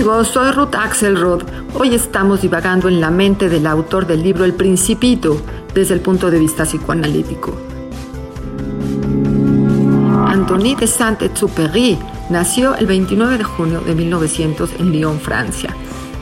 Amigos, soy Ruth Axelrod. Hoy estamos divagando en la mente del autor del libro El Principito desde el punto de vista psicoanalítico. Anthony de Saint-Exupéry nació el 29 de junio de 1900 en Lyon, Francia.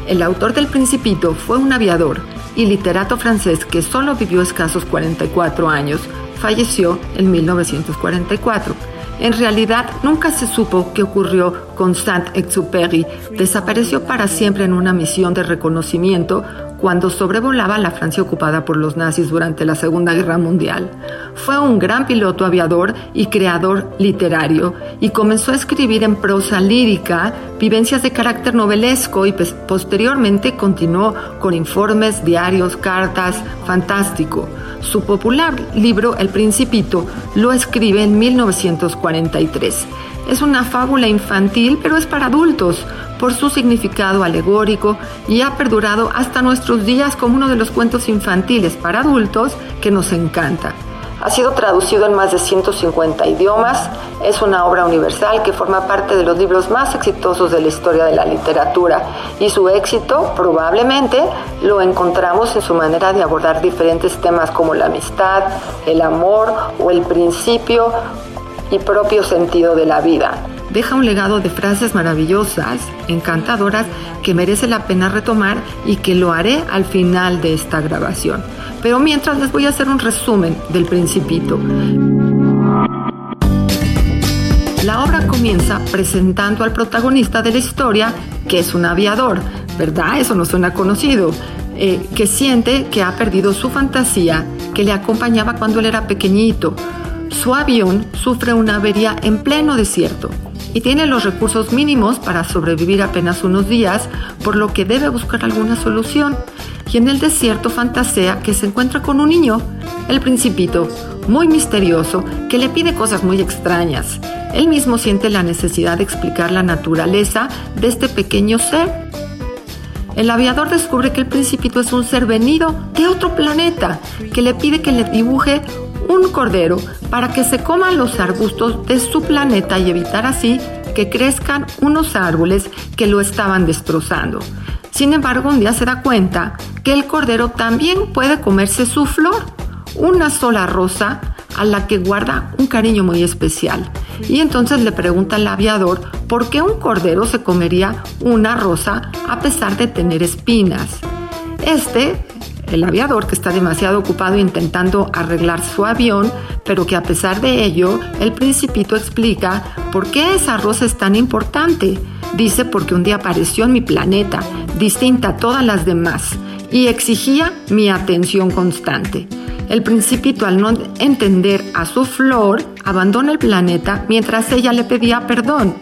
El autor del Principito fue un aviador y literato francés que solo vivió escasos 44 años. Falleció en 1944. En realidad, nunca se supo qué ocurrió con Saint-Exupéry. Desapareció para siempre en una misión de reconocimiento cuando sobrevolaba la Francia ocupada por los nazis durante la Segunda Guerra Mundial. Fue un gran piloto aviador y creador literario y comenzó a escribir en prosa lírica vivencias de carácter novelesco y posteriormente continuó con informes, diarios, cartas, fantástico. Su popular libro El Principito lo escribe en 1943. Es una fábula infantil, pero es para adultos por su significado alegórico y ha perdurado hasta nuestros días como uno de los cuentos infantiles para adultos que nos encanta. Ha sido traducido en más de 150 idiomas, es una obra universal que forma parte de los libros más exitosos de la historia de la literatura y su éxito probablemente lo encontramos en su manera de abordar diferentes temas como la amistad, el amor o el principio y propio sentido de la vida. Deja un legado de frases maravillosas, encantadoras, que merece la pena retomar y que lo haré al final de esta grabación. Pero mientras les voy a hacer un resumen del principito. La obra comienza presentando al protagonista de la historia, que es un aviador, ¿verdad? Eso no suena conocido, eh, que siente que ha perdido su fantasía que le acompañaba cuando él era pequeñito. Su avión sufre una avería en pleno desierto y tiene los recursos mínimos para sobrevivir apenas unos días, por lo que debe buscar alguna solución. Y en el desierto fantasea que se encuentra con un niño, el principito, muy misterioso, que le pide cosas muy extrañas. Él mismo siente la necesidad de explicar la naturaleza de este pequeño ser. El aviador descubre que el principito es un ser venido de otro planeta, que le pide que le dibuje un cordero para que se coman los arbustos de su planeta y evitar así que crezcan unos árboles que lo estaban destrozando. Sin embargo, un día se da cuenta que el cordero también puede comerse su flor, una sola rosa a la que guarda un cariño muy especial. Y entonces le pregunta al aviador por qué un cordero se comería una rosa a pesar de tener espinas. Este el aviador que está demasiado ocupado intentando arreglar su avión, pero que a pesar de ello, el principito explica por qué esa rosa es tan importante. Dice porque un día apareció en mi planeta, distinta a todas las demás, y exigía mi atención constante. El principito al no entender a su flor, abandona el planeta mientras ella le pedía perdón.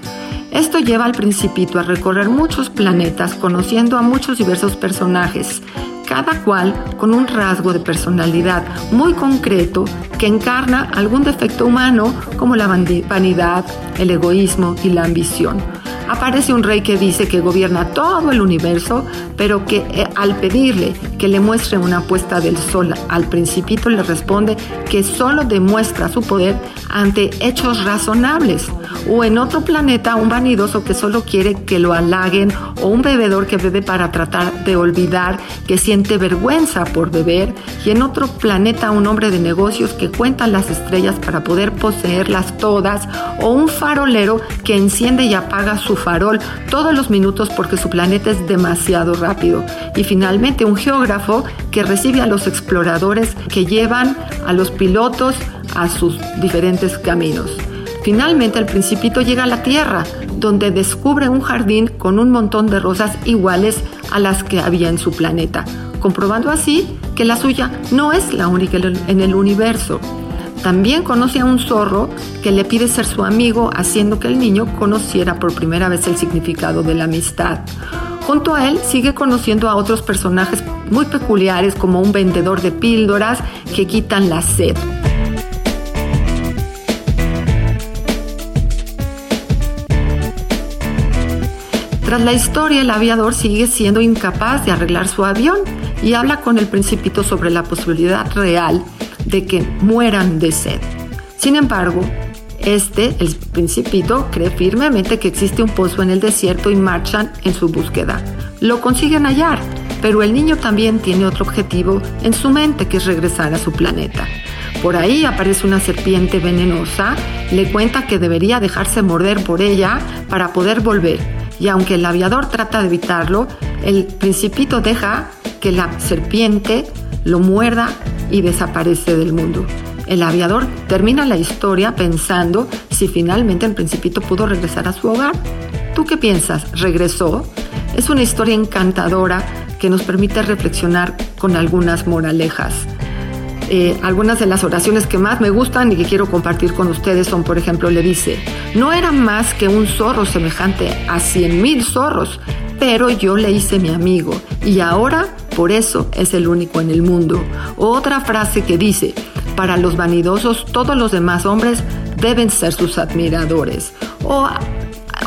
Esto lleva al principito a recorrer muchos planetas conociendo a muchos diversos personajes cada cual con un rasgo de personalidad muy concreto que encarna algún defecto humano como la vanidad, el egoísmo y la ambición. Aparece un rey que dice que gobierna todo el universo, pero que eh, al pedirle que le muestre una puesta del sol al principito le responde que solo demuestra su poder ante hechos razonables. o en otro planeta un vanidoso que solo quiere que lo halaguen o un bebedor que bebe para tratar de olvidar que siente vergüenza por beber y en otro planeta un hombre de negocios que cuenta las estrellas para poder poseerlas todas o un farolero que enciende y apaga su farol todos los minutos porque su planeta es demasiado rápido y finalmente un geógrafo que recibe a los exploradores que llevan a los pilotos a sus diferentes caminos. Finalmente el principito llega a la Tierra, donde descubre un jardín con un montón de rosas iguales a las que había en su planeta, comprobando así que la suya no es la única en el universo. También conoce a un zorro que le pide ser su amigo, haciendo que el niño conociera por primera vez el significado de la amistad. Junto a él sigue conociendo a otros personajes muy peculiares como un vendedor de píldoras que quitan la sed. Tras la historia, el aviador sigue siendo incapaz de arreglar su avión y habla con el principito sobre la posibilidad real de que mueran de sed. Sin embargo, este, el principito, cree firmemente que existe un pozo en el desierto y marchan en su búsqueda. Lo consiguen hallar, pero el niño también tiene otro objetivo en su mente, que es regresar a su planeta. Por ahí aparece una serpiente venenosa, le cuenta que debería dejarse morder por ella para poder volver y aunque el aviador trata de evitarlo, el principito deja que la serpiente lo muerda y desaparece del mundo. El aviador termina la historia pensando si finalmente el principito pudo regresar a su hogar. ¿Tú qué piensas? ¿Regresó? Es una historia encantadora que nos permite reflexionar con algunas moralejas. Eh, algunas de las oraciones que más me gustan y que quiero compartir con ustedes son, por ejemplo, le dice, no era más que un zorro semejante a cien mil zorros, pero yo le hice mi amigo y ahora por eso es el único en el mundo. Otra frase que dice, para los vanidosos todos los demás hombres deben ser sus admiradores. O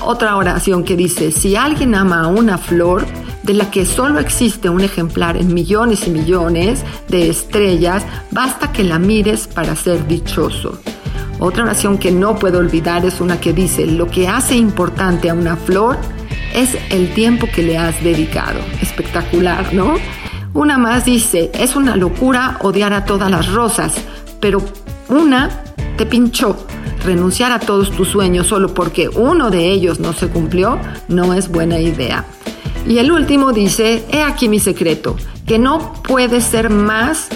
otra oración que dice, si alguien ama a una flor, de la que solo existe un ejemplar en millones y millones de estrellas, basta que la mires para ser dichoso. Otra oración que no puedo olvidar es una que dice, lo que hace importante a una flor es el tiempo que le has dedicado. Espectacular, ¿no? Una más dice, es una locura odiar a todas las rosas, pero una te pinchó. Renunciar a todos tus sueños solo porque uno de ellos no se cumplió no es buena idea. Y el último dice, he aquí mi secreto, que no puede ser más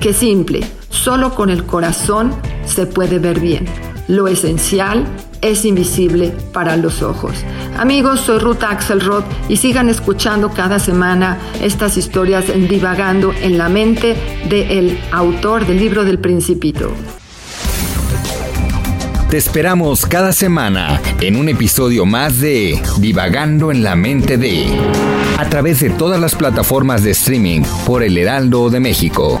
que simple, solo con el corazón se puede ver bien. Lo esencial es invisible para los ojos. Amigos, soy Ruth Axelrod y sigan escuchando cada semana estas historias divagando en la mente del autor del libro del Principito. Te esperamos cada semana en un episodio más de Divagando en la mente de a través de todas las plataformas de streaming por El Heraldo de México.